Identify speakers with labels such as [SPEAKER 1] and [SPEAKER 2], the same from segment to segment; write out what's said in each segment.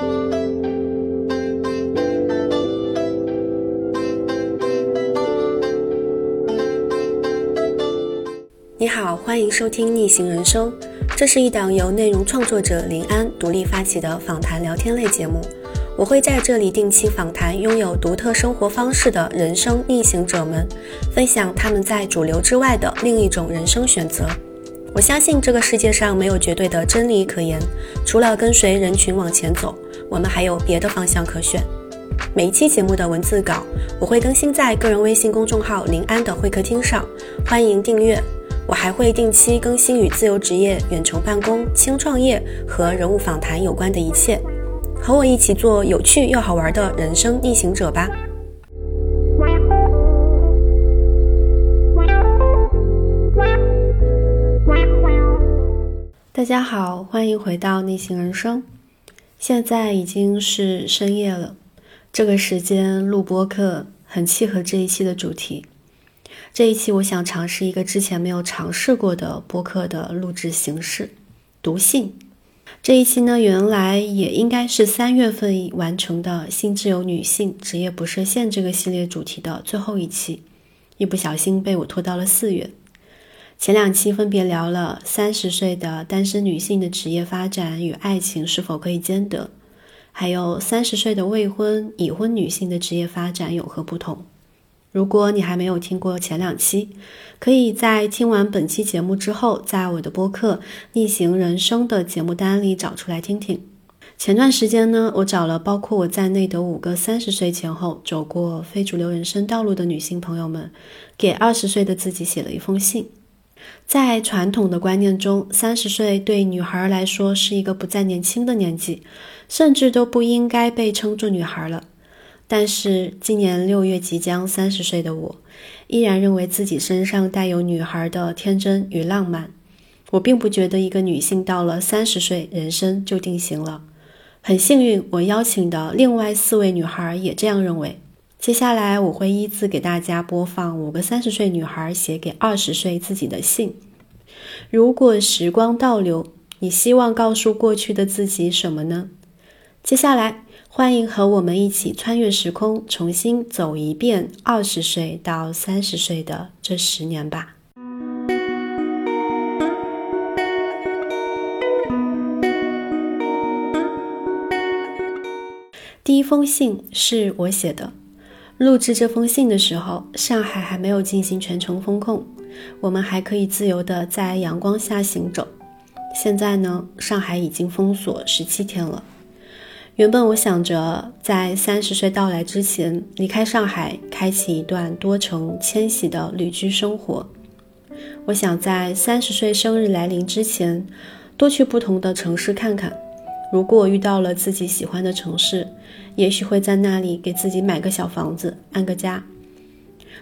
[SPEAKER 1] 你好，欢迎收听《逆行人生》，这是一档由内容创作者林安独立发起的访谈聊天类节目。我会在这里定期访谈拥有独特生活方式的人生逆行者们，分享他们在主流之外的另一种人生选择。我相信这个世界上没有绝对的真理可言，除了跟随人群往前走，我们还有别的方向可选。每一期节目的文字稿我会更新在个人微信公众号“林安的会客厅”上，欢迎订阅。我还会定期更新与自由职业、远程办公、轻创业和人物访谈有关的一切，和我一起做有趣又好玩的人生逆行者吧。大家好，欢迎回到逆行人生。现在已经是深夜了，这个时间录播课很契合这一期的主题。这一期我想尝试一个之前没有尝试过的播客的录制形式——读信。这一期呢，原来也应该是三月份完成的《新自由女性职业不设限》这个系列主题的最后一期，一不小心被我拖到了四月。前两期分别聊了三十岁的单身女性的职业发展与爱情是否可以兼得，还有三十岁的未婚已婚女性的职业发展有何不同。如果你还没有听过前两期，可以在听完本期节目之后，在我的播客《逆行人生》的节目单里找出来听听。前段时间呢，我找了包括我在内的五个三十岁前后走过非主流人生道路的女性朋友们，给二十岁的自己写了一封信。在传统的观念中，三十岁对女孩来说是一个不再年轻的年纪，甚至都不应该被称作女孩了。但是今年六月即将三十岁的我，依然认为自己身上带有女孩的天真与浪漫。我并不觉得一个女性到了三十岁，人生就定型了。很幸运，我邀请的另外四位女孩也这样认为。接下来我会依次给大家播放五个三十岁女孩写给二十岁自己的信。如果时光倒流，你希望告诉过去的自己什么呢？接下来。欢迎和我们一起穿越时空，重新走一遍二十岁到三十岁的这十年吧。第一封信是我写的。录制这封信的时候，上海还没有进行全程封控，我们还可以自由的在阳光下行走。现在呢，上海已经封锁十七天了。原本我想着在三十岁到来之前离开上海，开启一段多城迁徙的旅居生活。我想在三十岁生日来临之前，多去不同的城市看看。如果遇到了自己喜欢的城市，也许会在那里给自己买个小房子，安个家。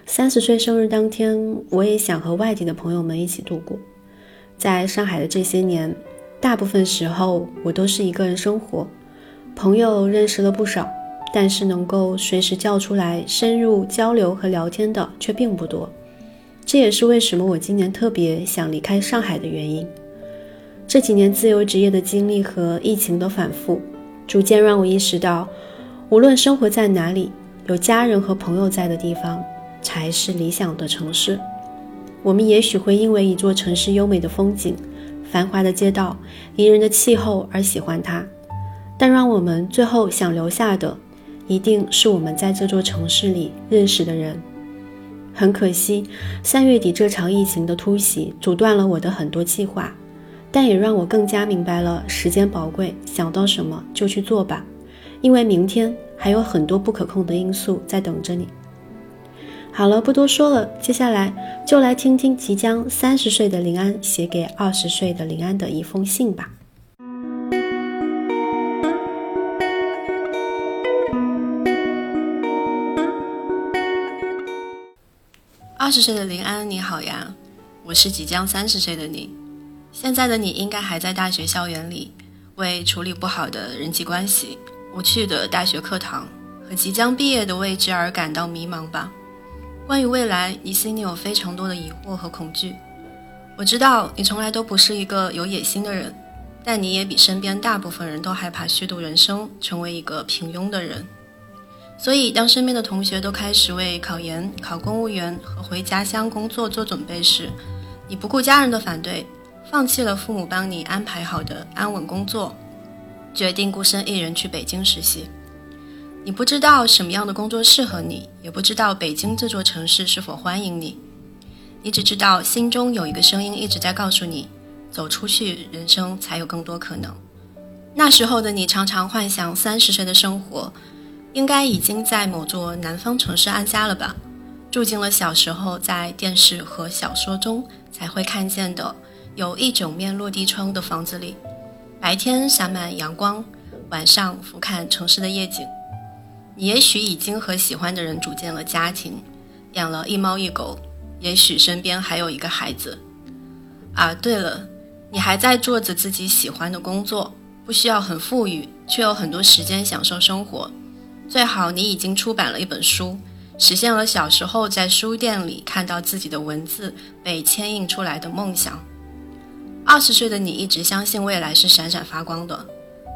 [SPEAKER 1] 三十岁生日当天，我也想和外地的朋友们一起度过。在上海的这些年，大部分时候我都是一个人生活。朋友认识了不少，但是能够随时叫出来深入交流和聊天的却并不多。这也是为什么我今年特别想离开上海的原因。这几年自由职业的经历和疫情的反复，逐渐让我意识到，无论生活在哪里，有家人和朋友在的地方才是理想的城市。我们也许会因为一座城市优美的风景、繁华的街道、宜人的气候而喜欢它。但让我们最后想留下的，一定是我们在这座城市里认识的人。很可惜，三月底这场疫情的突袭阻断了我的很多计划，但也让我更加明白了时间宝贵，想到什么就去做吧，因为明天还有很多不可控的因素在等着你。好了，不多说了，接下来就来听听即将三十岁的林安写给二十岁的林安的一封信吧。二十岁的林安，你好呀，我是即将三十岁的你。现在的你应该还在大学校园里，为处理不好的人际关系、无趣的大学课堂和即将毕业的未知而感到迷茫吧。关于未来，你心里有非常多的疑惑和恐惧。我知道你从来都不是一个有野心的人，
[SPEAKER 2] 但你也比身边大部分人都害怕虚度人生，成为一个平庸的人。所以，当身边的同学都开始为考研、考公务员和回家乡工作做准备时，你不顾家人的反对，放弃了父母帮你安排好的安稳工作，决定孤身一人去北京实习。你不知道什么样的工作适合你，也不知道北京这座城市是否欢迎你，你只知道心中有一个声音一直在告诉你：走出去，人生才有更多可能。那时候的你常常幻想三十岁的生活。应该已经在某座南方城市安家了吧，住进了小时候在电视和小说中才会看见的有一整面落地窗的房子里，白天洒满阳光，晚上俯瞰城市的夜景。你也许已经和喜欢的人组建了家庭，养了一猫一狗，也许身边还有一个孩子。啊，对了，你还在做着自己喜欢的工作，不需要很富裕，却有很多时间享受生活。最好你已经出版了一本书，实现了小时候在书店里看到自己的文字被牵引出来的梦想。二十岁的你一直相信未来是闪闪发光的，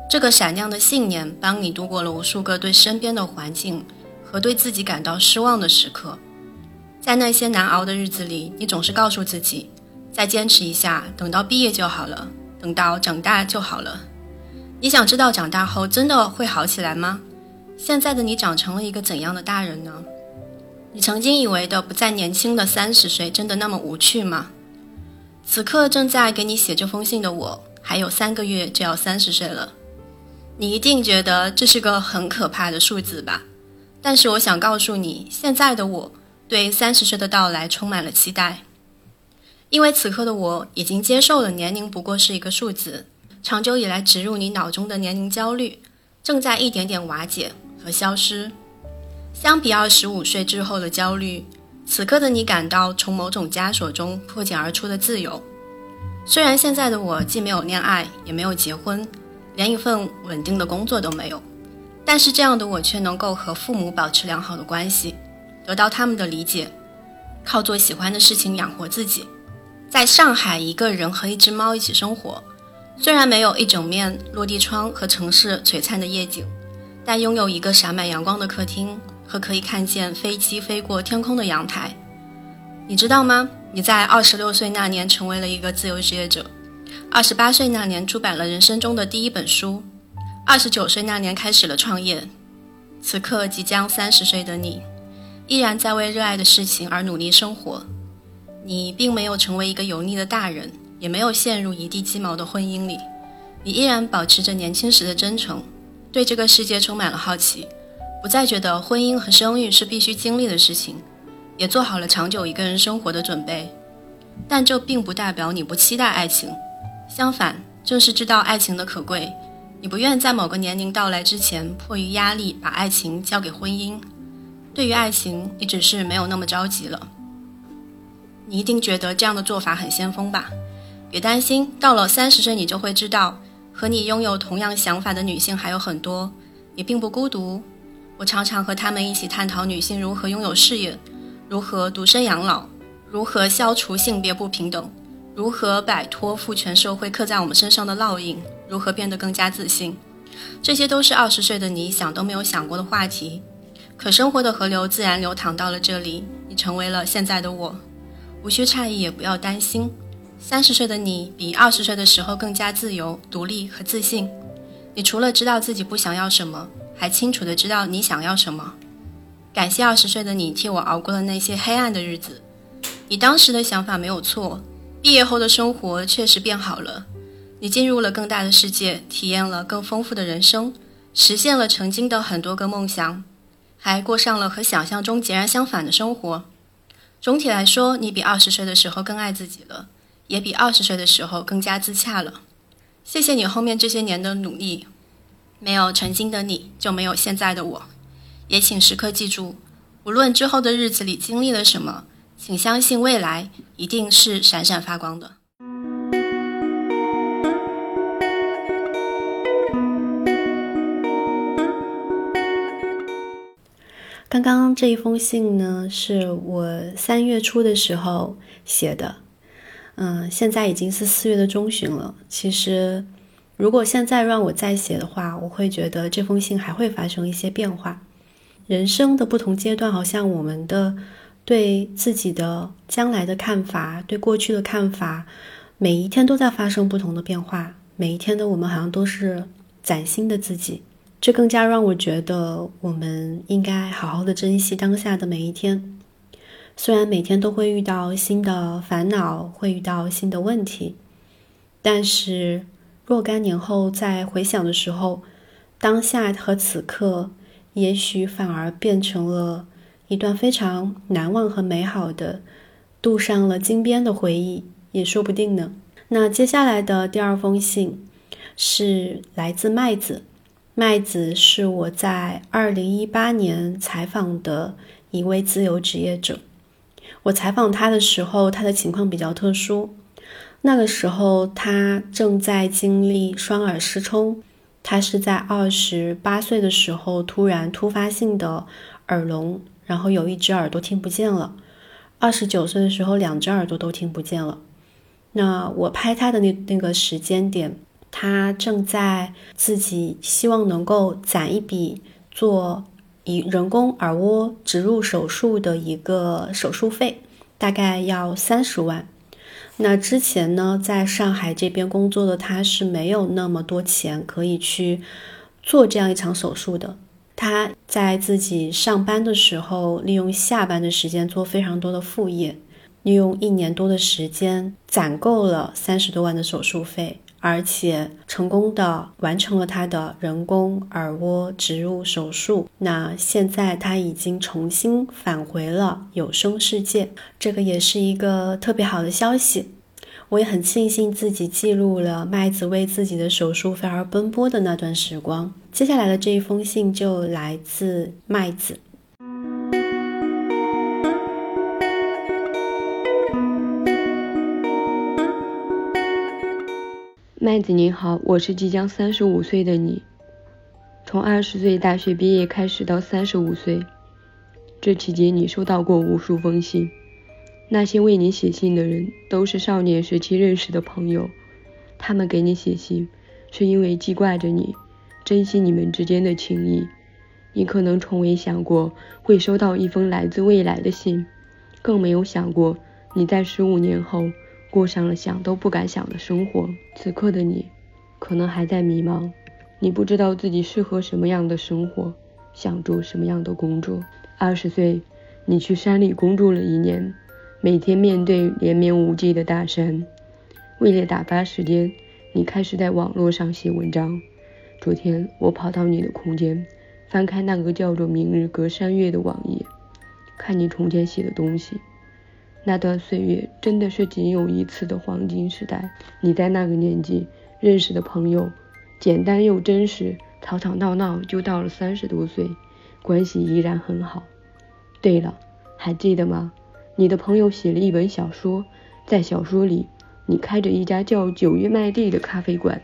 [SPEAKER 2] 这个闪亮的信念帮你度过了无数个对身边的环境和对自己感到失望的时刻。在那些难熬的日子里，你总是告诉自己，再坚持一下，等到毕业就好了，等到长大就好了。你想知道长大后真的会好起来吗？现在的你长成了一个怎样的大人呢？你曾经以为的不再年轻的三十岁，真的那么无趣吗？此刻正在给你写这封信的我，还有三个月就要三十岁了。你一定觉得这是个很可怕的数字吧？但是我想告诉你，现在的我对三十岁的到来充满了期待，因为此刻的我已经接受了年龄不过是一个数字，长久以来植入你脑中的年龄焦虑正在一点点瓦解。和消失，相比二十五岁之后的焦虑，此刻的你感到从某种枷锁中破茧而出的自由。虽然现在的我既没有恋爱，也没有结婚，连一份稳定的工作都没有，但是这样的我却能够和父母保持良好的关系，得到他们的理解，靠做喜欢的事情养活自己。在上海，一个人和一只猫一起生活，虽然没有一整面落地窗和城市璀璨的夜景。但拥有一个洒满阳光的客厅和可以看见飞机飞过天空的阳台，你知道吗？你在二十六岁那年成为了一个自由职业者，二十八岁那年出版了人生中的第一本书，二十九岁那年开始了创业。此刻即将三十岁的你，依然在为热爱的事情而努力生活。你并没有成为一个油腻的大人，也没有陷入一地鸡毛的婚姻里，你依然保持着年轻时的真诚。对这个世界充满了好奇，不再觉得婚姻和生育是必须经历的事情，也做好了长久一个人生活的准备。但这并不代表你不期待爱情，相反，正是知道爱情的可贵，你不愿在某个年龄到来之前迫于压力把爱情交给婚姻。对于爱情，你只是没有那么着急了。你一定觉得这样的做法很先锋吧？别担心，到了三十岁，你就会知道。和你拥有同样想法的女性还有很多，你并不孤独。我常常和她们一起探讨女性如何拥有事业，如何独身养老，如何消除性别不平等，如何摆脱父权社会刻在我们身上的烙印，如何变得更加自信。这些都是二十岁的你想都没有想过的话题。可生活的河流自然流淌到了这里，你成为了现在的我，无需诧异，也不要担心。三十岁的你比二十岁的时候更加自由、独立和自信。你除了知道自己不想要什么，还清楚的知道你想要什么。感谢二十岁的你替我熬过了那些黑暗的日子。你当时的想法没有错，毕业后的生活确实变好了。你进入了更大的世界，体验了更丰富的人生，实现了曾经的很多个梦想，还过上了和想象中截然相反的生活。总体来说，你比二十岁的时候更爱自己了。也比二十岁的时候更加自洽了。谢谢你后面这些年的努力，没有曾经的你就没有现在的我。也请时刻记住，无论之后的日子里经历了什么，请相信未来一定是闪闪发光的。
[SPEAKER 1] 刚刚这一封信呢，是我三月初的时候写的。嗯，现在已经是四月的中旬了。其实，如果现在让我再写的话，我会觉得这封信还会发生一些变化。人生的不同阶段，好像我们的对自己的将来的看法，对过去的看法，每一天都在发生不同的变化。每一天的我们好像都是崭新的自己，这更加让我觉得我们应该好好的珍惜当下的每一天。虽然每天都会遇到新的烦恼，会遇到新的问题，但是若干年后再回想的时候，当下和此刻，也许反而变成了一段非常难忘和美好的，镀上了金边的回忆，也说不定呢。那接下来的第二封信是来自麦子，麦子是我在二零一八年采访的一位自由职业者。我采访他的时候，他的情况比较特殊，那个时候他正在经历双耳失聪，他是在二十八岁的时候突然突发性的耳聋，然后有一只耳朵听不见了，二十九岁的时候两只耳朵都听不见了。那我拍他的那那个时间点，他正在自己希望能够攒一笔做以人工耳蜗植入手术的一个手术费，大概要三十万。那之前呢，在上海这边工作的他是没有那么多钱可以去做这样一场手术的。他在自己上班的时候，利用下班的时间做非常多的副业。利用一年多的时间攒够了三十多万的手术费，而且成功的完成了他的人工耳蜗植入手术。那现在他已经重新返回了有声世界，这个也是一个特别好的消息。我也很庆幸自己记录了麦子为自己的手术费而奔波的那段时光。接下来的这一封信就来自麦子。
[SPEAKER 3] 麦子你好，我是即将三十五岁的你。从二十岁大学毕业开始到三十五岁，这期间你收到过无数封信。那些为你写信的人都是少年时期认识的朋友，他们给你写信是因为记挂着你，珍惜你们之间的情谊。你可能从未想过会收到一封来自未来的信，更没有想过你在十五年后。过上了想都不敢想的生活。此刻的你，可能还在迷茫，你不知道自己适合什么样的生活，想做什么样的工作。二十岁，你去山里工作了一年，每天面对连绵无际的大山。为了打发时间，你开始在网络上写文章。昨天，我跑到你的空间，翻开那个叫做“明日隔山岳”的网页，看你从前写的东西。那段岁月真的是仅有一次的黄金时代。你在那个年纪认识的朋友，简单又真实，吵吵闹闹就到了三十多岁，关系依然很好。对了，还记得吗？你的朋友写了一本小说，在小说里，你开着一家叫九月麦地的咖啡馆。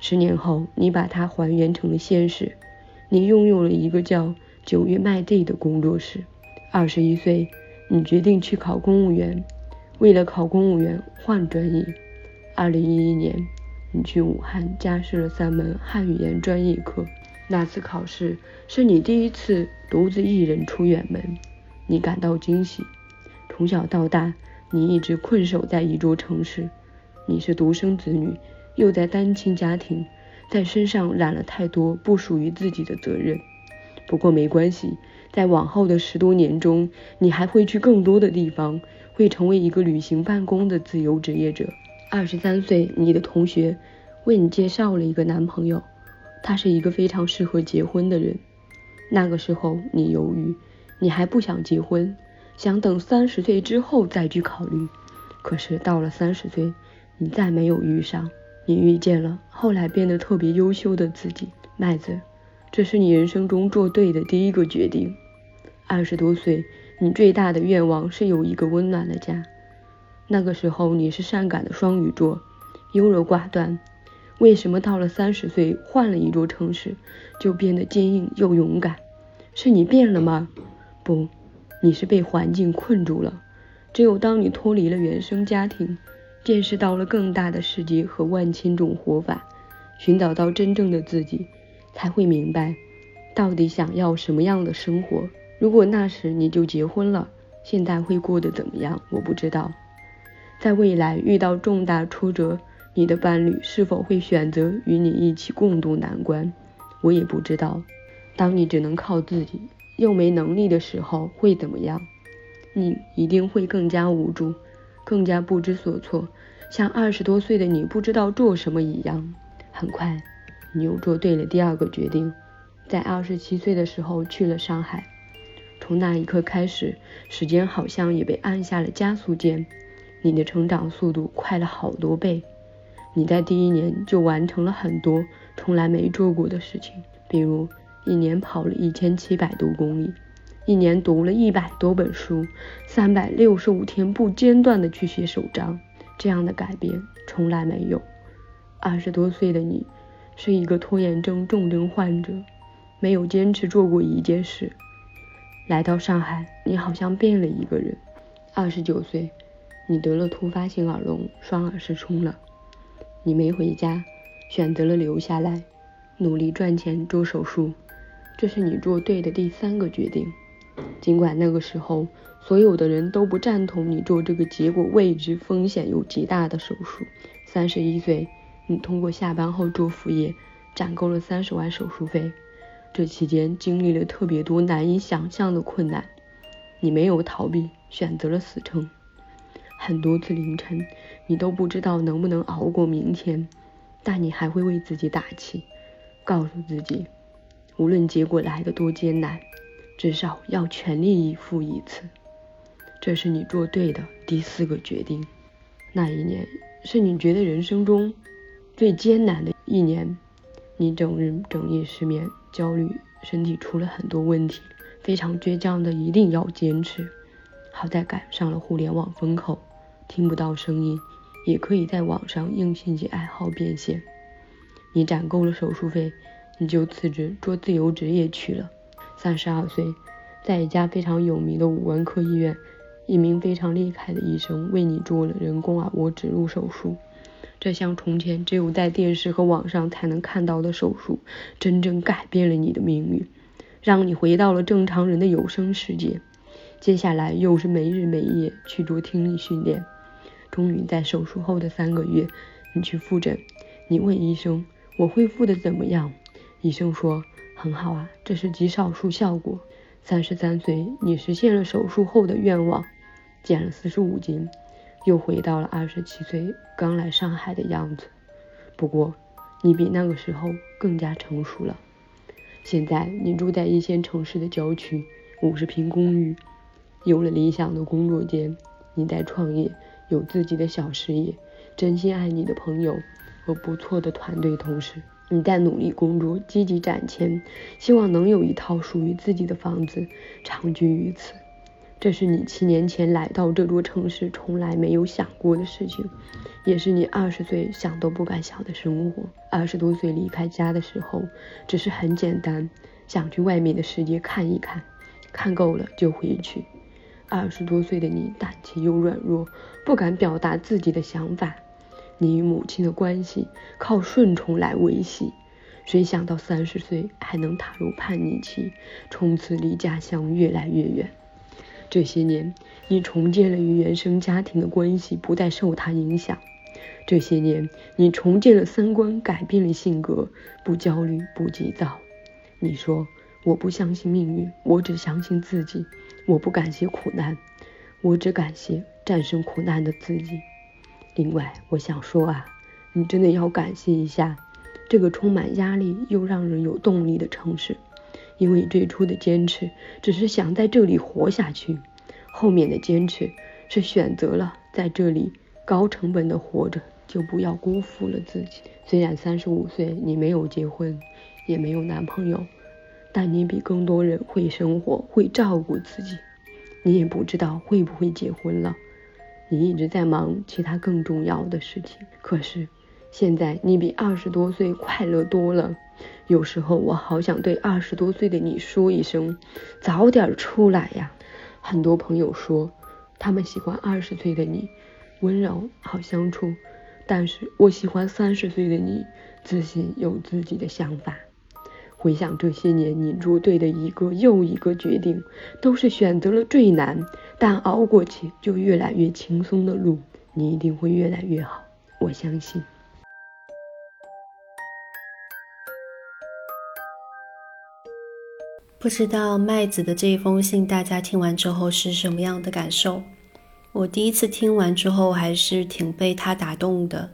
[SPEAKER 3] 十年后，你把它还原成了现实，你拥有了一个叫九月麦地的工作室。二十一岁。你决定去考公务员，为了考公务员换专业。二零一一年，你去武汉加试了三门汉语言专业课。那次考试是你第一次独自一人出远门，你感到惊喜。从小到大，你一直困守在一座城市。你是独生子女，又在单亲家庭，在身上揽了太多不属于自己的责任。不过没关系。在往后的十多年中，你还会去更多的地方，会成为一个旅行办公的自由职业者。二十三岁，你的同学为你介绍了一个男朋友，他是一个非常适合结婚的人。那个时候你犹豫，你还不想结婚，想等三十岁之后再去考虑。可是到了三十岁，你再没有遇上，你遇见了后来变得特别优秀的自己，麦子。这是你人生中做对的第一个决定。二十多岁，你最大的愿望是有一个温暖的家。那个时候你是善感的双鱼座，优柔寡断。为什么到了三十岁，换了一座城市，就变得坚硬又勇敢？是你变了吗？不，你是被环境困住了。只有当你脱离了原生家庭，见识到了更大的世界和万千种活法。寻找到真正的自己，才会明白到底想要什么样的生活。如果那时你就结婚了，现在会过得怎么样？我不知道。在未来遇到重大挫折，你的伴侣是否会选择与你一起共度难关？我也不知道。当你只能靠自己，又没能力的时候，会怎么样？你一定会更加无助，更加不知所措，像二十多岁的你不知道做什么一样。很快，你又做对了第二个决定，在二十七岁的时候去了上海。从那一刻开始，时间好像也被按下了加速键，你的成长速度快了好多倍。你在第一年就完成了很多从来没做过的事情，比如一年跑了一千七百多公里，一年读了一百多本书，三百六十五天不间断的去写手账。这样的改变从来没有。二十多岁的你是一个拖延症重症患者，没有坚持做过一件事。来到上海，你好像变了一个人。二十九岁，你得了突发性耳聋，双耳失聪了。你没回家，选择了留下来，努力赚钱做手术。这是你做对的第三个决定。尽管那个时候所有的人都不赞同你做这个结果未知、风险又极大的手术。三十一岁，你通过下班后做副业，攒够了三十万手术费。这期间经历了特别多难以想象的困难，你没有逃避，选择了死撑。很多次凌晨，你都不知道能不能熬过明天，但你还会为自己打气，告诉自己，无论结果来的多艰难，至少要全力以赴一次。这是你做对的第四个决定。那一年是你觉得人生中最艰难的一年，你整日整夜失眠。焦虑，身体出了很多问题，非常倔强的一定要坚持。好在赶上了互联网风口，听不到声音，也可以在网上应信息爱好变现。你攒够了手术费，你就辞职做自由职业去了。三十二岁，在一家非常有名的五官科医院，一名非常厉害的医生为你做了人工耳蜗植入手术。这项从前只有在电视和网上才能看到的手术，真正改变了你的命运，让你回到了正常人的有生世界。接下来又是没日没夜去做听力训练。终于在手术后的三个月，你去复诊。你问医生：“我恢复的怎么样？”医生说：“很好啊，这是极少数效果。”三十三岁，你实现了手术后的愿望，减了四十五斤。又回到了二十七岁刚来上海的样子，不过你比那个时候更加成熟了。现在你住在一线城市的郊区，五十平公寓，有了理想的工作间。你在创业，有自己的小事业，真心爱你的朋友和不错的团队同事。你在努力工作，积极攒钱，希望能有一套属于自己的房子，长居于此。这是你七年前来到这座城市从来没有想过的事情，也是你二十岁想都不敢想的生活。二十多岁离开家的时候，只是很简单，想去外面的世界看一看，看够了就回去。二十多岁的你胆怯又软弱，不敢表达自己的想法。你与母亲的关系靠顺从来维系，谁想到三十岁还能踏入叛逆期，从此离家乡越来越远。这些年，你重建了与原生家庭的关系，不再受他影响。这些年，你重建了三观，改变了性格，不焦虑，不急躁。你说：“我不相信命运，我只相信自己。我不感谢苦难，我只感谢战胜苦难的自己。”另外，我想说啊，你真的要感谢一下这个充满压力又让人有动力的城市。因为最初的坚持只是想在这里活下去，后面的坚持是选择了在这里高成本的活着，就不要辜负了自己。虽然三十五岁你没有结婚，也没有男朋友，但你比更多人会生活，会照顾自己。你也不知道会不会结婚了，你一直在忙其他更重要的事情。可是现在你比二十多岁快乐多了。有时候我好想对二十多岁的你说一声，早点出来呀！很多朋友说，他们喜欢二十岁的你，温柔好相处，但是我喜欢三十岁的你，自信，有自己的想法。回想这些年，你做对的一个又一个决定，都是选择了最难，但熬过去就越来越轻松的路。你一定会越来越好，我相信。
[SPEAKER 1] 不知道麦子的这一封信，大家听完之后是什么样的感受？我第一次听完之后，还是挺被他打动的，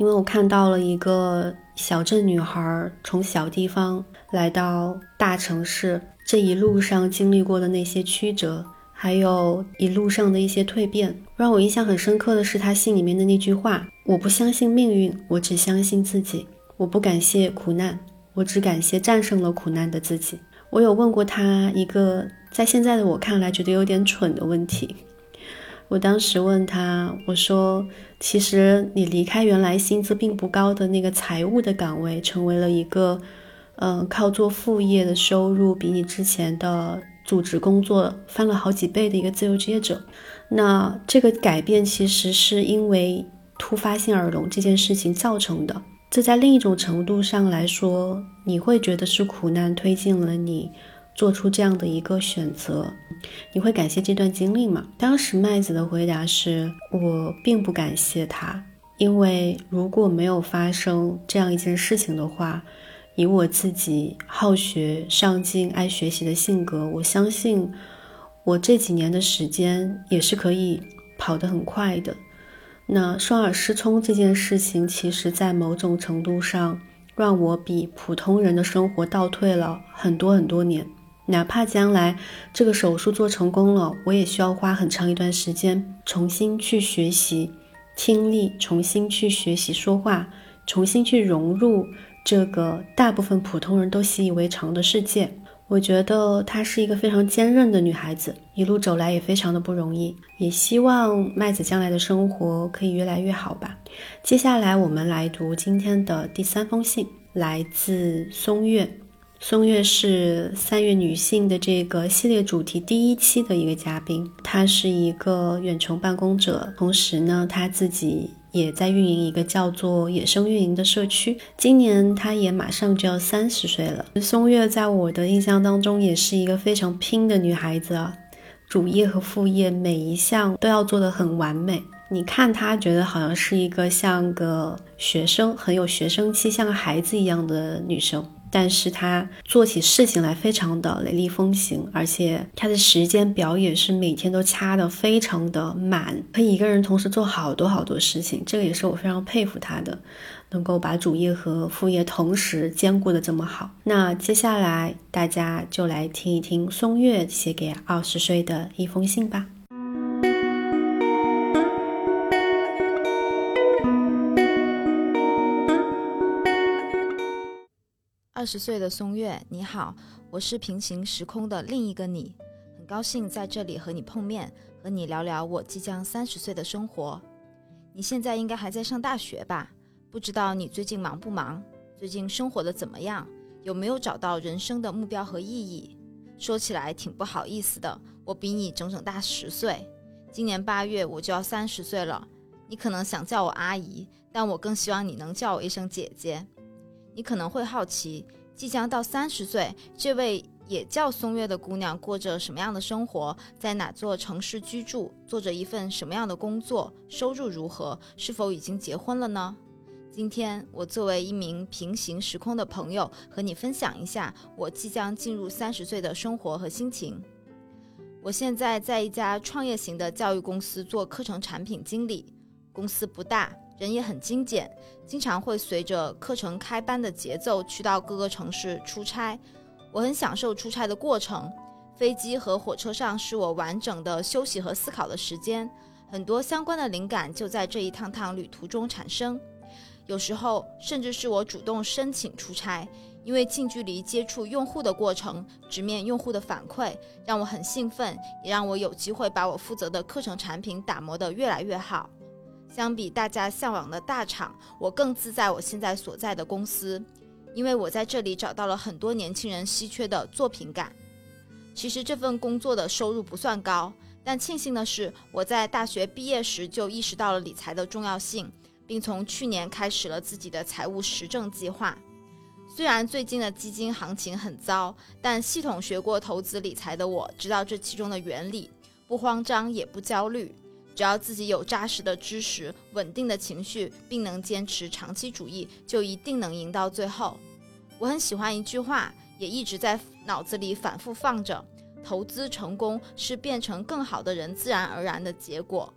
[SPEAKER 1] 因为我看到了一个小镇女孩从小地方来到大城市，这一路上经历过的那些曲折，还有一路上的一些蜕变。让我印象很深刻的是他信里面的那句话：“我不相信命运，我只相信自己。我不感谢苦难，我只感谢战胜了苦难的自己。”我有问过他一个在现在的我看来觉得有点蠢的问题。我当时问他，我说：“其实你离开原来薪资并不高的那个财务的岗位，成为了一个，嗯，靠做副业的收入比你之前的组织工作翻了好几倍的一个自由职业者。那这个改变其实是因为突发性耳聋这件事情造成的。”这在另一种程度上来说，你会觉得是苦难推进了你做出这样的一个选择，你会感谢这段经历吗？当时麦子的回答是我并不感谢他，因为如果没有发生这样一件事情的话，以我自己好学、上进、爱学习的性格，我相信我这几年的时间也是可以跑得很快的。那双耳失聪这件事情，其实，在某种程度上，让我比普通人的生活倒退了很多很多年。哪怕将来这个手术做成功了，我也需要花很长一段时间重新去学习听力，重新去学习说话，重新去融入这个大部分普通人都习以为常的世界。我觉得她是一个非常坚韧的女孩子，一路走来也非常的不容易。也希望麦子将来的生活可以越来越好吧。接下来我们来读今天的第三封信，来自松月。松月是三月女性的这个系列主题第一期的一个嘉宾，她是一个远程办公者，同时呢，她自己。也在运营一个叫做“野生运营”的社区。今年她也马上就要三十岁了。松月在我的印象当中也是一个非常拼的女孩子啊，主业和副业每一项都要做得很完美。你看她，觉得好像是一个像个学生，很有学生气，像个孩子一样的女生。但是他做起事情来非常的雷厉风行，而且他的时间表也是每天都掐得非常的满，可以一个人同时做好多好多事情。这个也是我非常佩服他的，能够把主业和副业同时兼顾的这么好。那接下来大家就来听一听松月写给二十岁的一封信吧。
[SPEAKER 4] 二十岁的松月，你好，我是平行时空的另一个你，很高兴在这里和你碰面，和你聊聊我即将三十岁的生活。你现在应该还在上大学吧？不知道你最近忙不忙？最近生活的怎么样？有没有找到人生的目标和意义？说起来挺不好意思的，我比你整整大十岁，今年八月我就要三十岁了。你可能想叫我阿姨，但我更希望你能叫我一声姐姐。你可能会好奇，即将到三十岁，这位也叫松月的姑娘过着什么样的生活，在哪座城市居住，做着一份什么样的工作，收入如何，是否已经结婚了呢？今天，我作为一名平行时空的朋友，和你分享一下我即将进入三十岁的生活和心情。我现在在一家创业型的教育公司做课程产品经理，公司不大。人也很精简，经常会随着课程开班的节奏去到各个城市出差。我很享受出差的过程，飞机和火车上是我完整的休息和思考的时间，很多相关的灵感就在这一趟趟旅途中产生。有时候甚至是我主动申请出差，因为近距离接触用户的过程，直面用户的反馈，让我很兴奋，也让我有机会把我负责的课程产品打磨得越来越好。相比大家向往的大厂，我更自在我现在所在的公司，因为我在这里找到了很多年轻人稀缺的作品感。其实这份工作的收入不算高，但庆幸的是，我在大学毕业时就意识到了理财的重要性，并从去年开始了自己的财务实证计划。虽然最近的基金行情很糟，但系统学过投资理财的我知道这其中的原理，不慌张也不焦虑。只要自己有扎实的知识、稳定的情绪，并能坚持长期主义，就一定能赢到最后。我很喜欢一句话，也一直在脑子里反复放着：投资成功是变成更好的人自然而然的结果。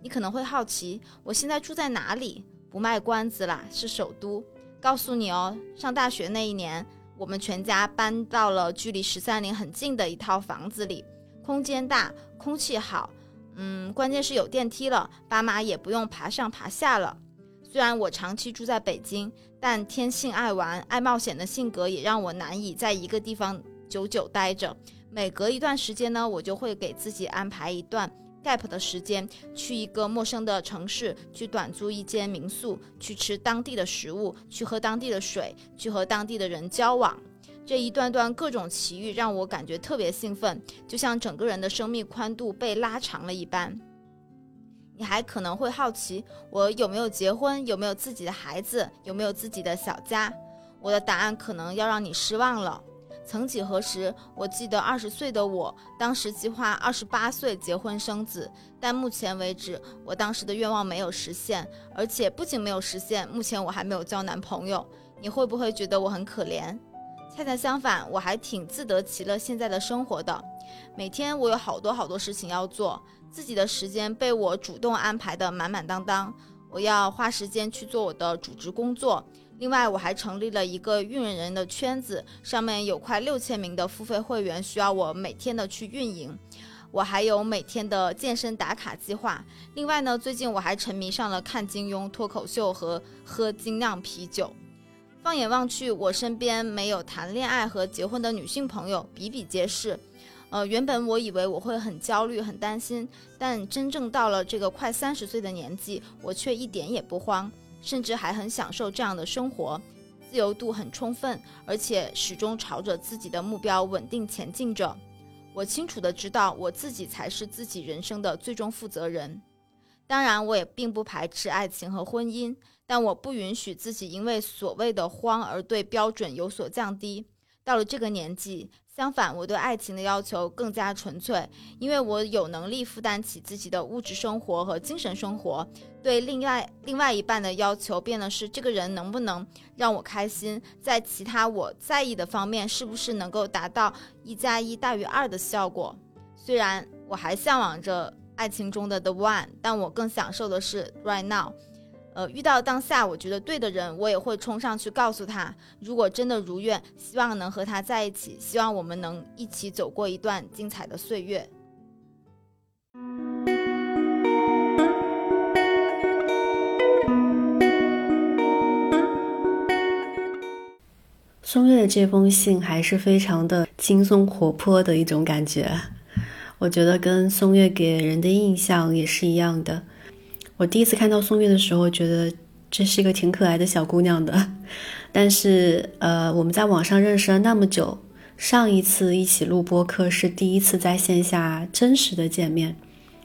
[SPEAKER 4] 你可能会好奇，我现在住在哪里？不卖关子啦，是首都。告诉你哦，上大学那一年，我们全家搬到了距离十三陵很近的一套房子里，空间大，空气好。嗯，关键是有电梯了，爸妈也不用爬上爬下了。虽然我长期住在北京，但天性爱玩、爱冒险的性格也让我难以在一个地方久久待着。每隔一段时间呢，我就会给自己安排一段 gap 的时间，去一个陌生的城市，去短租一间民宿，去吃当地的食物，去喝当地的水，去和当地的人交往。这一段段各种奇遇让我感觉特别兴奋，就像整个人的生命宽度被拉长了一般。你还可能会好奇，我有没有结婚，有没有自己的孩子，有没有自己的小家？我的答案可能要让你失望了。曾几何时，我记得二十岁的我，当时计划二十八岁结婚生子，但目前为止，我当时的愿望没有实现，而且不仅没有实现，目前我还没有交男朋友。你会不会觉得我很可怜？恰恰相反，我还挺自得其乐现在的生活的。每天我有好多好多事情要做，自己的时间被我主动安排的满满当当。我要花时间去做我的主职工作。另外，我还成立了一个运营人的圈子，上面有快六千名的付费会员，需要我每天的去运营。我还有每天的健身打卡计划。另外呢，最近我还沉迷上了看金庸脱口秀和喝精酿啤酒。放眼望去，我身边没有谈恋爱和结婚的女性朋友比比皆是。呃，原本我以为我会很焦虑、很担心，但真正到了这个快三十岁的年纪，我却一点也不慌，甚至还很享受这样的生活，自由度很充分，而且始终朝着自己的目标稳定前进着。我清楚的知道，我自己才是自己人生的最终负责人。当然，我也并不排斥爱情和婚姻。但我不允许自己因为所谓的慌而对标准有所降低。到了这个年纪，相反，我对爱情的要求更加纯粹，因为我有能力负担起自己的物质生活和精神生活。对另外另外一半的要求变的是，这个人能不能让我开心，在其他我在意的方面，是不是能够达到一加一大于二的效果？虽然我还向往着爱情中的 the one，但我更享受的是 right now。呃，遇到当下我觉得对的人，我也会冲上去告诉他，如果真的如愿，希望能和他在一起，希望我们能一起走过一段精彩的岁月。
[SPEAKER 1] 松月的这封信还是非常的轻松活泼的一种感觉，我觉得跟松月给人的印象也是一样的。我第一次看到宋月的时候，觉得这是一个挺可爱的小姑娘的。但是，呃，我们在网上认识了那么久，上一次一起录播课是第一次在线下真实的见面。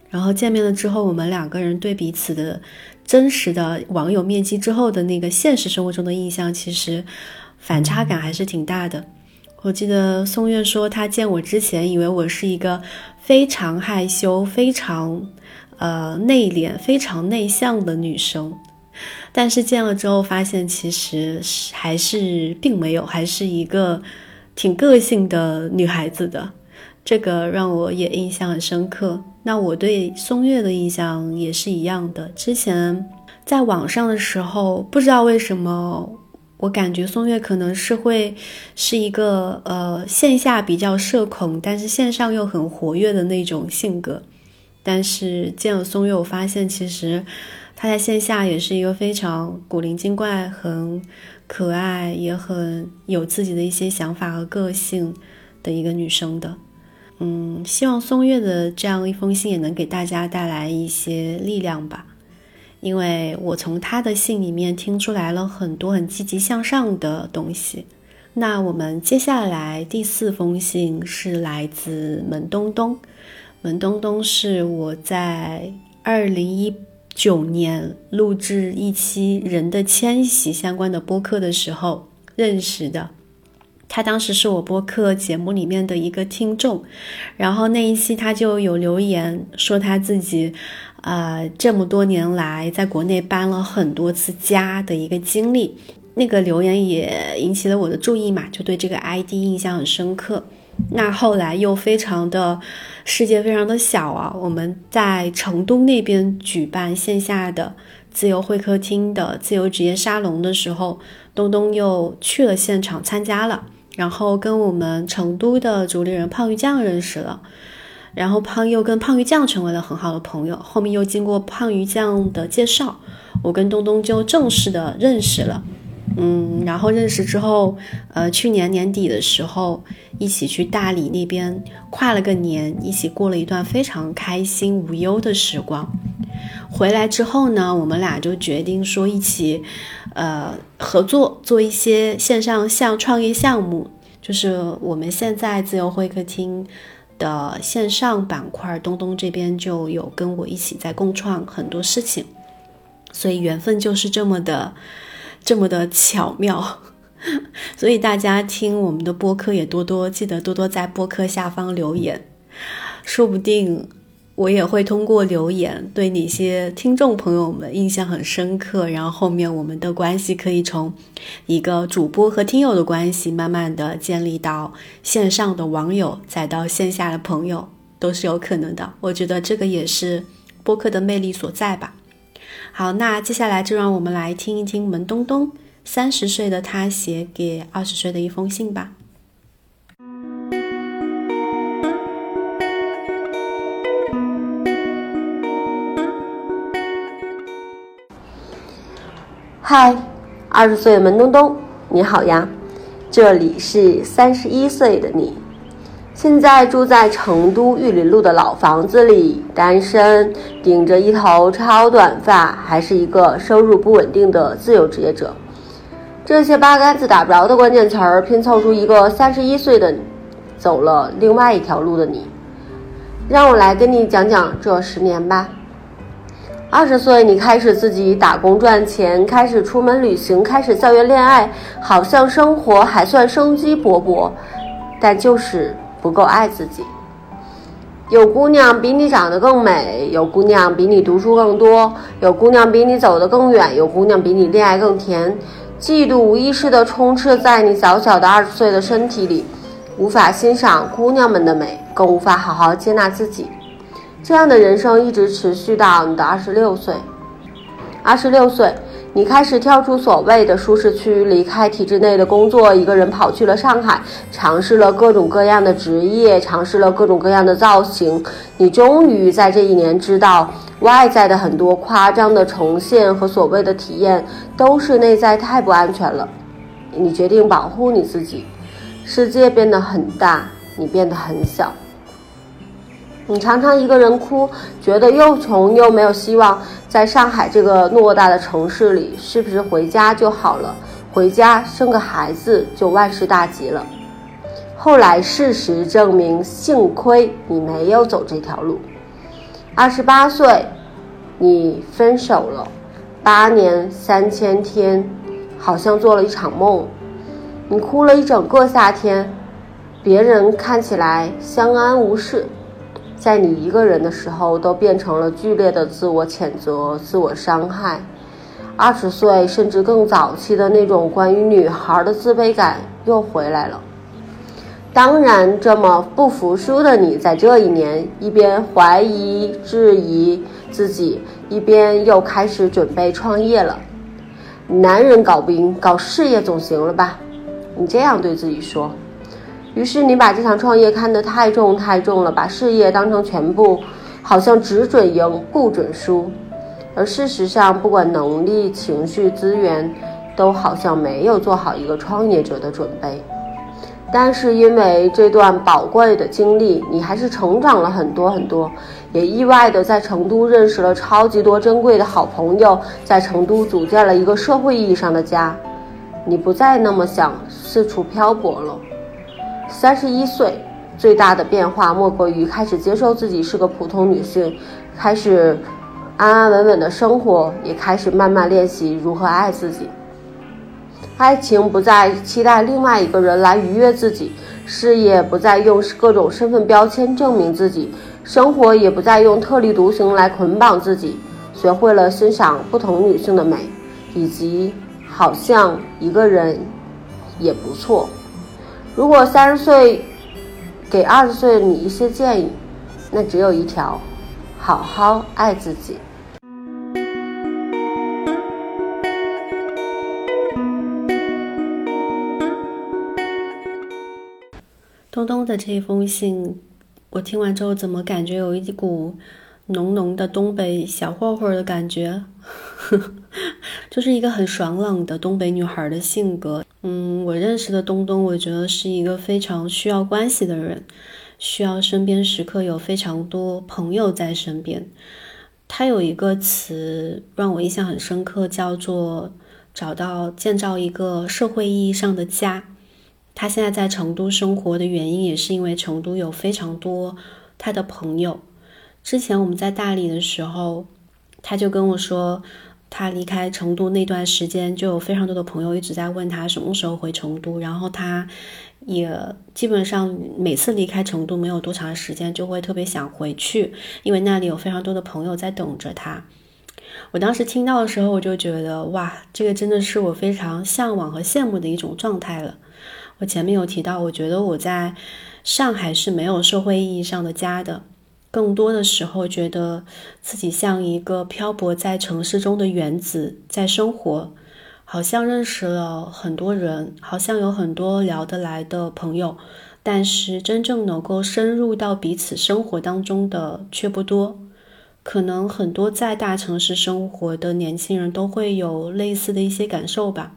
[SPEAKER 1] 然后见面了之后，我们两个人对彼此的真实的网友面基之后的那个现实生活中的印象，其实反差感还是挺大的。我记得宋月说，她见我之前以为我是一个非常害羞、非常。呃，内敛、非常内向的女生，但是见了之后发现，其实还是并没有，还是一个挺个性的女孩子的。这个让我也印象很深刻。那我对松月的印象也是一样的。之前在网上的时候，不知道为什么，我感觉松月可能是会是一个呃线下比较社恐，但是线上又很活跃的那种性格。但是见了松月，我发现其实她在线下也是一个非常古灵精怪、很可爱，也很有自己的一些想法和个性的一个女生的。嗯，希望松月的这样一封信也能给大家带来一些力量吧，因为我从她的信里面听出来了很多很积极向上的东西。那我们接下来第四封信是来自门东东。文东东是我在二零一九年录制一期人的迁徙相关的播客的时候认识的。他当时是我播客节目里面的一个听众，然后那一期他就有留言说他自己，呃，这么多年来在国内搬了很多次家的一个经历。那个留言也引起了我的注意嘛，就对这个 ID 印象很深刻。那后来又非常的世界非常的小啊，我们在成都那边举办线下的自由会客厅的自由职业沙龙的时候，东东又去了现场参加了，然后跟我们成都的主理人胖鱼酱认识了，然后胖又跟胖鱼酱成为了很好的朋友，后面又经过胖鱼酱的介绍，我跟东东就正式的认识了。嗯，然后认识之后，呃，去年年底的时候，一起去大理那边跨了个年，一起过了一段非常开心无忧的时光。回来之后呢，我们俩就决定说一起，呃，合作做一些线上项创业项目，就是我们现在自由会客厅的线上板块，东东这边就有跟我一起在共创很多事情，所以缘分就是这么的。这么的巧妙，所以大家听我们的播客也多多记得多多在播客下方留言，说不定我也会通过留言对哪些听众朋友们印象很深刻，然后后面我们的关系可以从一个主播和听友的关系慢慢的建立到线上的网友，再到线下的朋友都是有可能的。我觉得这个也是播客的魅力所在吧。好，那接下来就让我们来听一听门东东三十岁的他写给二十岁的一封信吧。
[SPEAKER 5] 嗨，二十岁的门东东，你好呀，这里是三十一岁的你。现在住在成都玉林路的老房子里，单身，顶着一头超短发，还是一个收入不稳定的自由职业者。这些八竿子打不着的关键词儿拼凑出一个三十一岁的，走了另外一条路的你。让我来跟你讲讲这十年吧。二十岁，你开始自己打工赚钱，开始出门旅行，开始校园恋爱，好像生活还算生机勃勃，但就是。不够爱自己，有姑娘比你长得更美，有姑娘比你读书更多，有姑娘比你走得更远，有姑娘比你恋爱更甜。嫉妒无意识地充斥在你小小的二十岁的身体里，无法欣赏姑娘们的美，更无法好好接纳自己。这样的人生一直持续到你的二十六岁。二十六岁。你开始跳出所谓的舒适区，离开体制内的工作，一个人跑去了上海，尝试了各种各样的职业，尝试了各种各样的造型。你终于在这一年知道，外在的很多夸张的重现和所谓的体验，都是内在太不安全了。你决定保护你自己，世界变得很大，你变得很小。你常常一个人哭，觉得又穷又没有希望。在上海这个偌大的城市里，是不是回家就好了？回家生个孩子就万事大吉了？后来事实证明，幸亏你没有走这条路。二十八岁，你分手了，八年三千天，好像做了一场梦。你哭了一整个夏天，别人看起来相安无事。在你一个人的时候，都变成了剧烈的自我谴责、自我伤害。二十岁甚至更早期的那种关于女孩的自卑感又回来了。当然，这么不服输的你，在这一年一边怀疑、质疑自己，一边又开始准备创业了。男人搞不赢，搞事业总行了吧？你这样对自己说。于是你把这场创业看得太重太重了，把事业当成全部，好像只准赢不准输。而事实上，不管能力、情绪、资源，都好像没有做好一个创业者的准备。但是因为这段宝贵的经历，你还是成长了很多很多，也意外的在成都认识了超级多珍贵的好朋友，在成都组建了一个社会意义上的家。你不再那么想四处漂泊了。三十一岁，最大的变化莫过于开始接受自己是个普通女性，开始安安稳稳的生活，也开始慢慢练习如何爱自己。爱情不再期待另外一个人来愉悦自己，事业不再用各种身份标签证明自己，生活也不再用特立独行来捆绑自己。学会了欣赏不同女性的美，以及好像一个人也不错。如果三十岁给二十岁的你一些建议，那只有一条：好好爱自己。
[SPEAKER 1] 东东的这一封信，我听完之后怎么感觉有一股浓浓的东北小混混的感觉？就是一个很爽朗的东北女孩的性格。嗯，我认识的东东，我觉得是一个非常需要关系的人，需要身边时刻有非常多朋友在身边。他有一个词让我印象很深刻，叫做找到建造一个社会意义上的家。他现在在成都生活的原因，也是因为成都有非常多他的朋友。之前我们在大理的时候，他就跟我说，他离开成都那段时间，就有非常多的朋友一直在问他什么时候回成都。然后他也基本上每次离开成都没有多长时间，就会特别想回去，因为那里有非常多的朋友在等着他。我当时听到的时候，我就觉得哇，这个真的是我非常向往和羡慕的一种状态了。我前面有提到，我觉得我在上海是没有社会意义上的家的，更多的时候觉得自己像一个漂泊在城市中的原子在生活，好像认识了很多人，好像有很多聊得来的朋友，但是真正能够深入到彼此生活当中的却不多。可能很多在大城市生活的年轻人都会有类似的一些感受吧，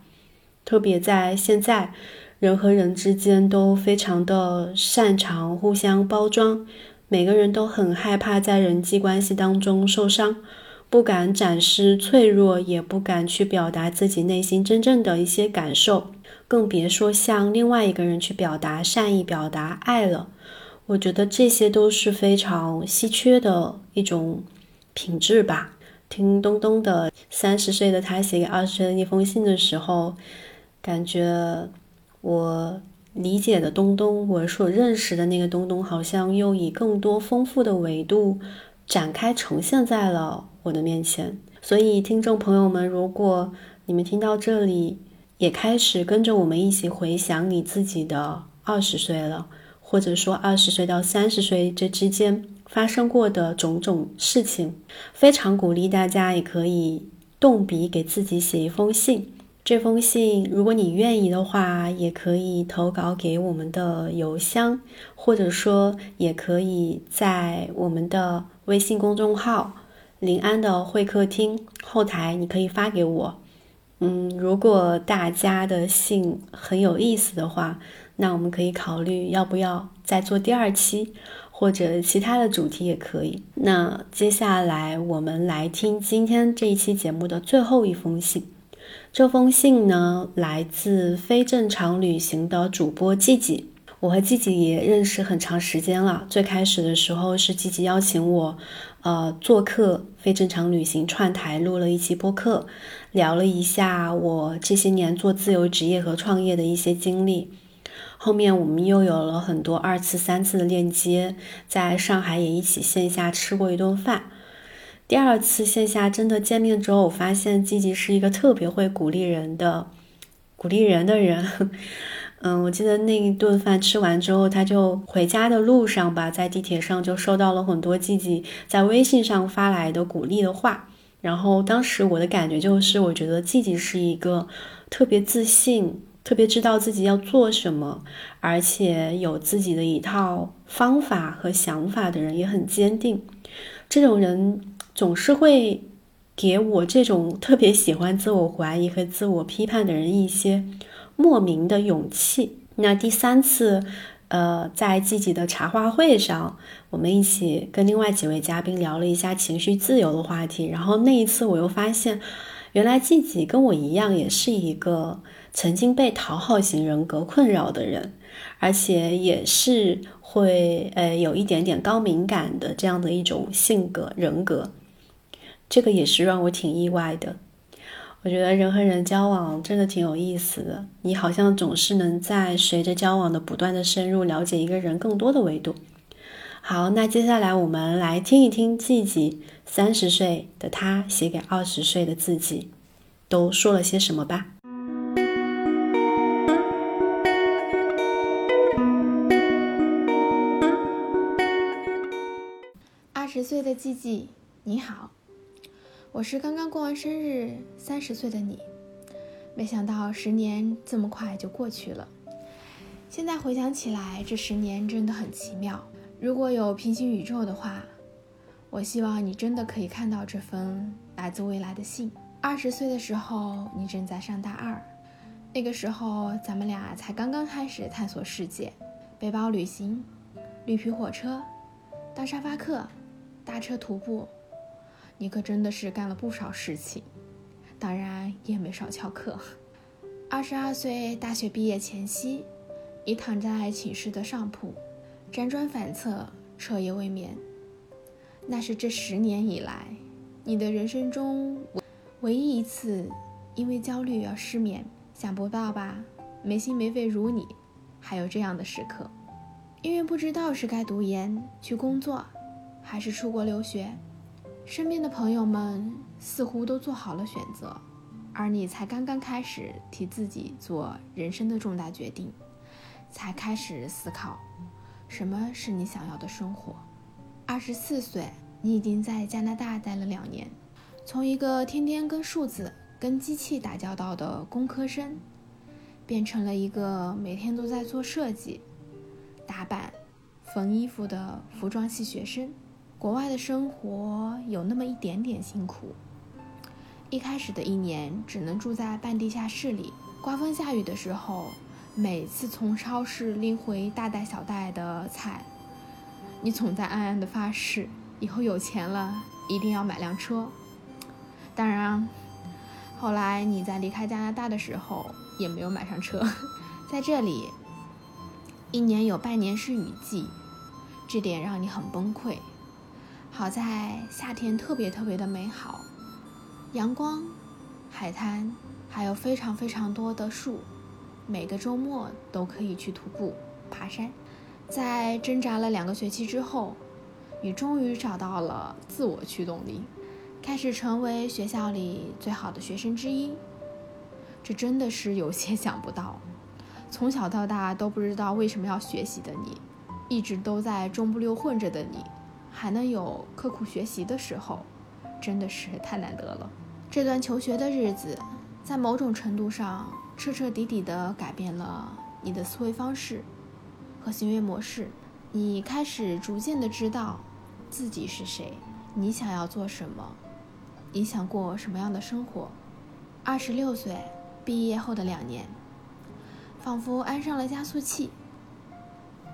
[SPEAKER 1] 特别在现在。人和人之间都非常的擅长互相包装，每个人都很害怕在人际关系当中受伤，不敢展示脆弱，也不敢去表达自己内心真正的一些感受，更别说向另外一个人去表达善意、表达爱了。我觉得这些都是非常稀缺的一种品质吧。听东东的三十岁的他写给二十岁的那封信的时候，感觉。我理解的东东，我所认识的那个东东，好像又以更多丰富的维度展开呈现在了我的面前。所以，听众朋友们，如果你们听到这里，也开始跟着我们一起回想你自己的二十岁了，或者说二十岁到三十岁这之间发生过的种种事情，非常鼓励大家也可以动笔给自己写一封信。这封信，如果你愿意的话，也可以投稿给我们的邮箱，或者说也可以在我们的微信公众号“临安的会客厅”后台，你可以发给我。嗯，如果大家的信很有意思的话，那我们可以考虑要不要再做第二期，或者其他的主题也可以。那接下来我们来听今天这一期节目的最后一封信。这封信呢，来自非正常旅行的主播季季。我和季季也认识很长时间了。最开始的时候是季季邀请我，呃，做客非正常旅行串台录了一期播客，聊了一下我这些年做自由职业和创业的一些经历。后面我们又有了很多二次、三次的链接，在上海也一起线下吃过一顿饭。第二次线下真的见面之后，我发现季季是一个特别会鼓励人的、鼓励人的人。嗯，我记得那一顿饭吃完之后，他就回家的路上吧，在地铁上就收到了很多季季在微信上发来的鼓励的话。然后当时我的感觉就是，我觉得季季是一个特别自信、特别知道自己要做什么，而且有自己的一套方法和想法的人，也很坚定。这种人。总是会给我这种特别喜欢自我怀疑和自我批判的人一些莫名的勇气。那第三次，呃，在季季的茶话会上，我们一起跟另外几位嘉宾聊了一下情绪自由的话题。然后那一次，我又发现，原来季季跟我一样，也是一个曾经被讨好型人格困扰的人，而且也是会呃有一点点高敏感的这样的一种性格人格。这个也是让我挺意外的。我觉得人和人交往真的挺有意思的，你好像总是能在随着交往的不断的深入，了解一个人更多的维度。好，那接下来我们来听一听季季三十岁的他写给二十岁的自己都说了些什么吧。
[SPEAKER 6] 二十岁的季季，你好。我是刚刚过完生日，三十岁的你，没想到十年这么快就过去了。现在回想起来，这十年真的很奇妙。如果有平行宇宙的话，我希望你真的可以看到这封来自未来的信。二十岁的时候，你正在上大二，那个时候咱们俩才刚刚开始探索世界，背包旅行、绿皮火车、当沙发客、搭车徒步。你可真的是干了不少事情，当然也没少翘课。二十二岁大学毕业前夕，你躺在寝室的上铺，辗转反侧，彻夜未眠。那是这十年以来你的人生中唯一一次因为焦虑而失眠。想不到吧？没心没肺如你，还有这样的时刻。因为不知道是该读研去工作，还是出国留学。身边的朋友们似乎都做好了选择，而你才刚刚开始替自己做人生的重大决定，才开始思考什么是你想要的生活。二十四岁，你已经在加拿大待了两年，从一个天天跟数字、跟机器打交道的工科生，变成了一个每天都在做设计、打板、缝衣服的服装系学生。国外的生活有那么一点点辛苦。一开始的一年只能住在半地下室里，刮风下雨的时候，每次从超市拎回大袋小袋的菜，你总在暗暗的发誓，以后有钱了一定要买辆车。当然，后来你在离开加拿大的时候也没有买上车。在这里，一年有半年是雨季，这点让你很崩溃。好在夏天特别特别的美好，阳光、海滩，还有非常非常多的树，每个周末都可以去徒步、爬山。在挣扎了两个学期之后，你终于找到了自我驱动力，开始成为学校里最好的学生之一。这真的是有些想不到，从小到大都不知道为什么要学习的你，一直都在中不溜混着的你。还能有刻苦学习的时候，真的是太难得了。这段求学的日子，在某种程度上彻彻底底地改变了你的思维方式和行为模式。你开始逐渐地知道自己是谁，你想要做什么，你想过什么样的生活。二十六岁毕业后的两年，仿佛安上了加速器，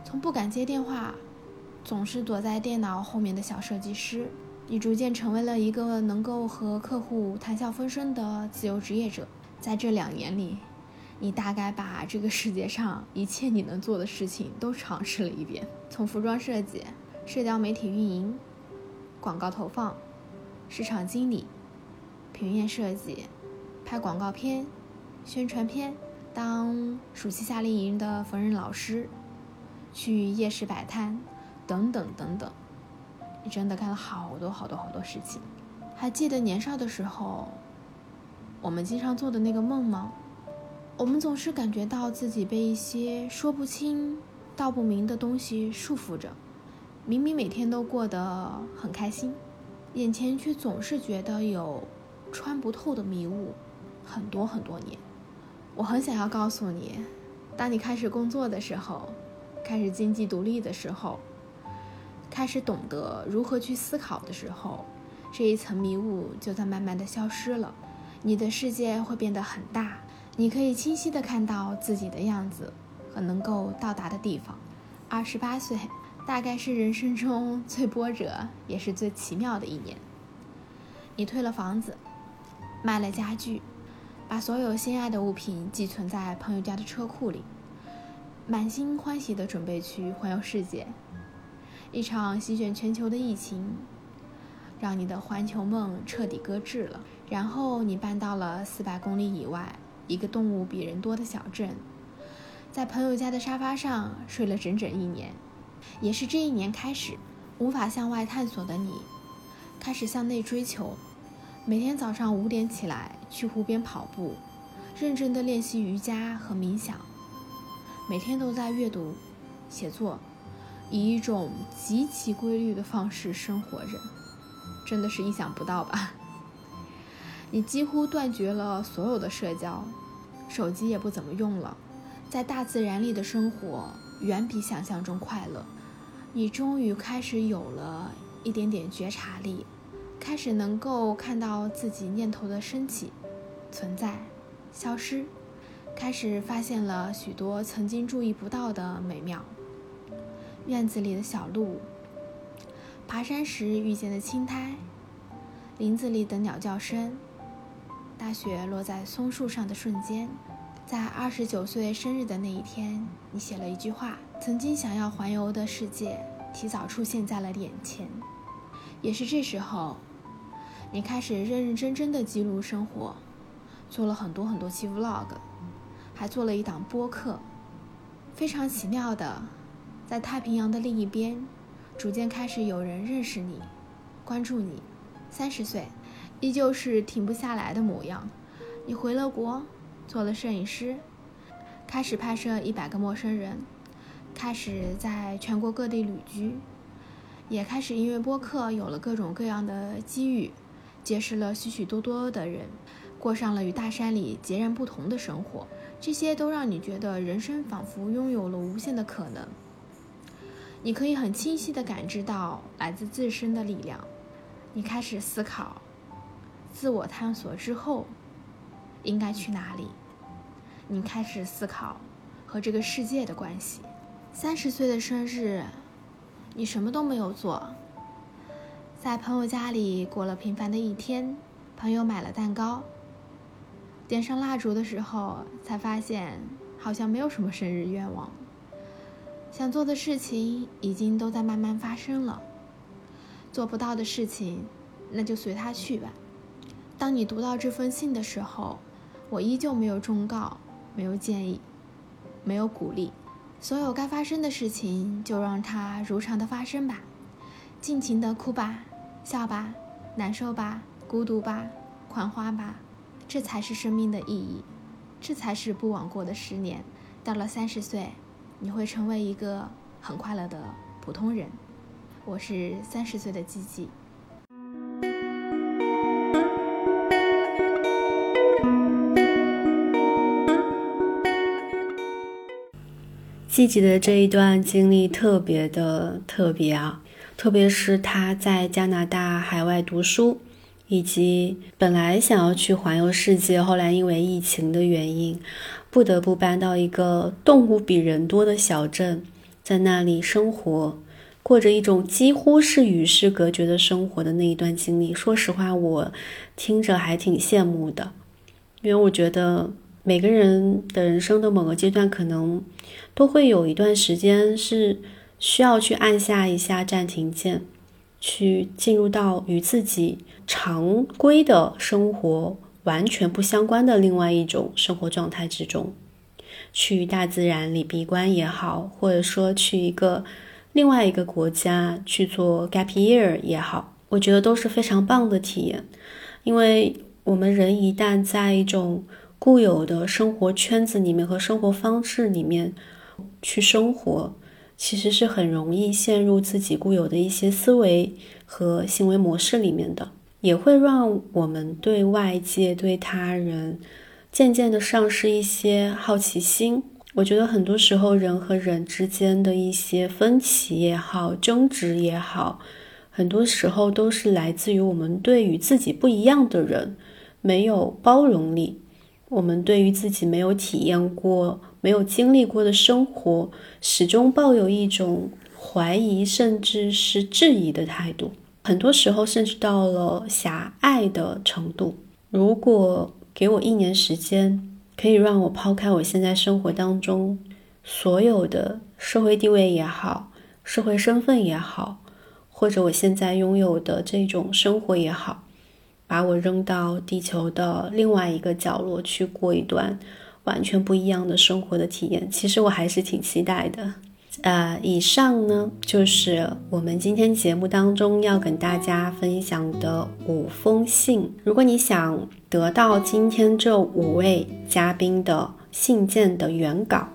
[SPEAKER 6] 从不敢接电话。总是躲在电脑后面的小设计师，你逐渐成为了一个能够和客户谈笑风生的自由职业者。在这两年里，你大概把这个世界上一切你能做的事情都尝试了一遍：从服装设计、社交媒体运营、广告投放、市场经理、平面设计、拍广告片、宣传片，当暑期夏令营的缝纫老师，去夜市摆摊。等等等等，你真的干了好多好多好多事情。还记得年少的时候，我们经常做的那个梦吗？我们总是感觉到自己被一些说不清道不明的东西束缚着，明明每天都过得很开心，眼前却总是觉得有穿不透的迷雾，很多很多年。我很想要告诉你，当你开始工作的时候，开始经济独立的时候。开始懂得如何去思考的时候，这一层迷雾就在慢慢的消失了，你的世界会变得很大，你可以清晰的看到自己的样子和能够到达的地方。二十八岁，大概是人生中最波折也是最奇妙的一年。你退了房子，卖了家具，把所有心爱的物品寄存在朋友家的车库里，满心欢喜的准备去环游世界。一场席卷全球的疫情，让你的环球梦彻底搁置了。然后你搬到了四百公里以外一个动物比人多的小镇，在朋友家的沙发上睡了整整一年。也是这一年开始，无法向外探索的你，开始向内追求。每天早上五点起来去湖边跑步，认真的练习瑜伽和冥想。每天都在阅读、写作，以一种极其规律的方式生活着，真的是意想不到吧？你几乎断绝了所有的社交，手机也不怎么用了，在大自然里的生活远比想象中快乐。你终于开始有了一点点觉察力，开始能够看到自己念头的升起、存在、消失，开始发现了许多曾经注意不到的美妙。院子里的小路，爬山时遇见的青苔，林子里的鸟叫声，大雪落在松树上的瞬间，在二十九岁生日的那一天，你写了一句话。曾经想要环游的世界，提早出现在了眼前。也是这时候，你开始认认真真的记录生活，做了很多很多期 vlog，还做了一档播客。非常奇妙的，在太平洋的另一边，逐渐开始有人认识你，关注你。三十岁，依旧是停不下来的模样。你回了国，做了摄影师，开始拍摄一百个陌生人。开始在全国各地旅居，也开始因为播客有了各种各样的机遇，结识了许许多多的人，过上了与大山里截然不同的生活。这些都让你觉得人生仿佛拥有了无限的可能。你可以很清晰地感知到来自自身的力量。你开始思考，自我探索之后应该去哪里？你开始思考和这个世界的关系。三十岁的生日，你什么都没有做，在朋友家里过了平凡的一天。朋友买了蛋糕，点上蜡烛的时候，才发现好像没有什么生日愿望。想做的事情已经都在慢慢发生了，做不到的事情，那就随他去吧。当你读到这封信的时候，我依旧没有忠告，没有建议，没有鼓励。所有该发生的事情，就让它如常的发生吧，尽情的哭吧，笑吧，难受吧，孤独吧，狂欢吧，这才是生命的意义，这才是不枉过的十年。到了三十岁，你会成为一个很快乐的普通人。我是三十岁的季季。
[SPEAKER 1] 季季的这一段经历特别的特别啊，特别是他在加拿大海外读书，以及本来想要去环游世界，后来因为疫情的原因，不得不搬到一个动物比人多的小镇，在那里生活，过着一种几乎是与世隔绝的生活的那一段经历。说实话，我听着还挺羡慕的，因为我觉得。每个人的人生的某个阶段，可能都会有一段时间是需要去按下一下暂停键，去进入到与自己常规的生活完全不相关的另外一种生活状态之中，去大自然里闭关也好，或者说去一个另外一个国家去做 gap year 也好，我觉得都是非常棒的体验，因为我们人一旦在一种固有的生活圈子里面和生活方式里面去生活，其实是很容易陷入自己固有的一些思维和行为模式里面的，也会让我们对外界、对他人渐渐的丧失一些好奇心。我觉得很多时候人和人之间的一些分歧也好、争执也好，很多时候都是来自于我们对与自己不一样的人没有包容力。我们对于自己没有体验过、没有经历过的生活，始终抱有一种怀疑，甚至是质疑的态度。很多时候，甚至到了狭隘的程度。如果给我一年时间，可以让我抛开我现在生活当中所有的社会地位也好、社会身份也好，或者我现在拥有的这种生活也好，把我扔到地球的另外一个角落去过一段完全不一样的生活的体验，其实我还是挺期待的。呃，以上呢就是我们今天节目当中要跟大家分享的五封信。如果你想得到今天这五位嘉宾的信件的原稿，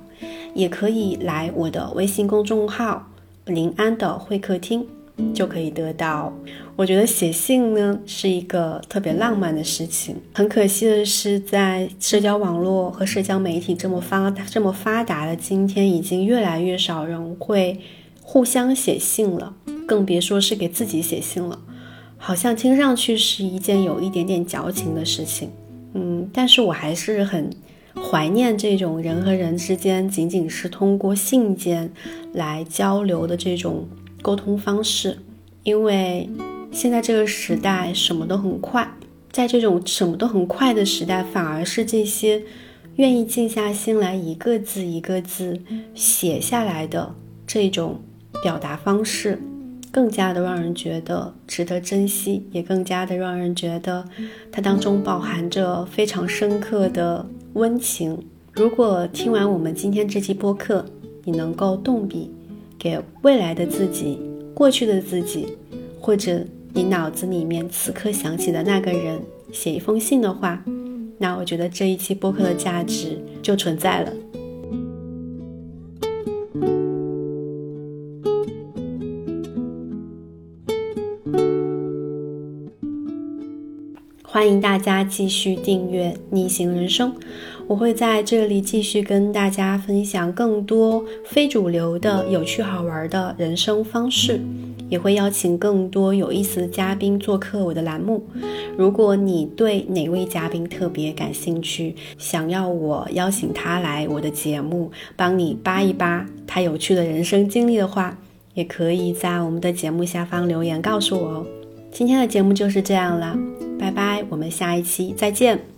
[SPEAKER 1] 也可以来我的微信公众号“临安的会客厅”。就可以得到。我觉得写信呢是一个特别浪漫的事情。很可惜的是，在社交网络和社交媒体这么发达这么发达的今天，已经越来越少人会互相写信了，更别说是给自己写信了。好像听上去是一件有一点点矫情的事情。嗯，但是我还是很怀念这种人和人之间仅仅是通过信件来交流的这种。沟通方式，因为现在这个时代什么都很快，在这种什么都很快的时代，反而是这些愿意静下心来一个字一个字写下来的这种表达方式，更加的让人觉得值得珍惜，也更加的让人觉得它当中饱含着非常深刻的温情。如果听完我们今天这期播客，你能够动笔。给未来的自己、过去的自己，或者你脑子里面此刻想起的那个人写一封信的话，那我觉得这一期播客的价值就存在了。欢迎大家继续订阅《逆行人生》。我会在这里继续跟大家分享更多非主流的有趣好玩的人生方式，也会邀请更多有意思的嘉宾做客我的栏目。如果你对哪位嘉宾特别感兴趣，想要我邀请他来我的节目，帮你扒一扒他有趣的人生经历的话，也可以在我们的节目下方留言告诉我哦。今天的节目就是这样了，拜拜，我们下一期再见。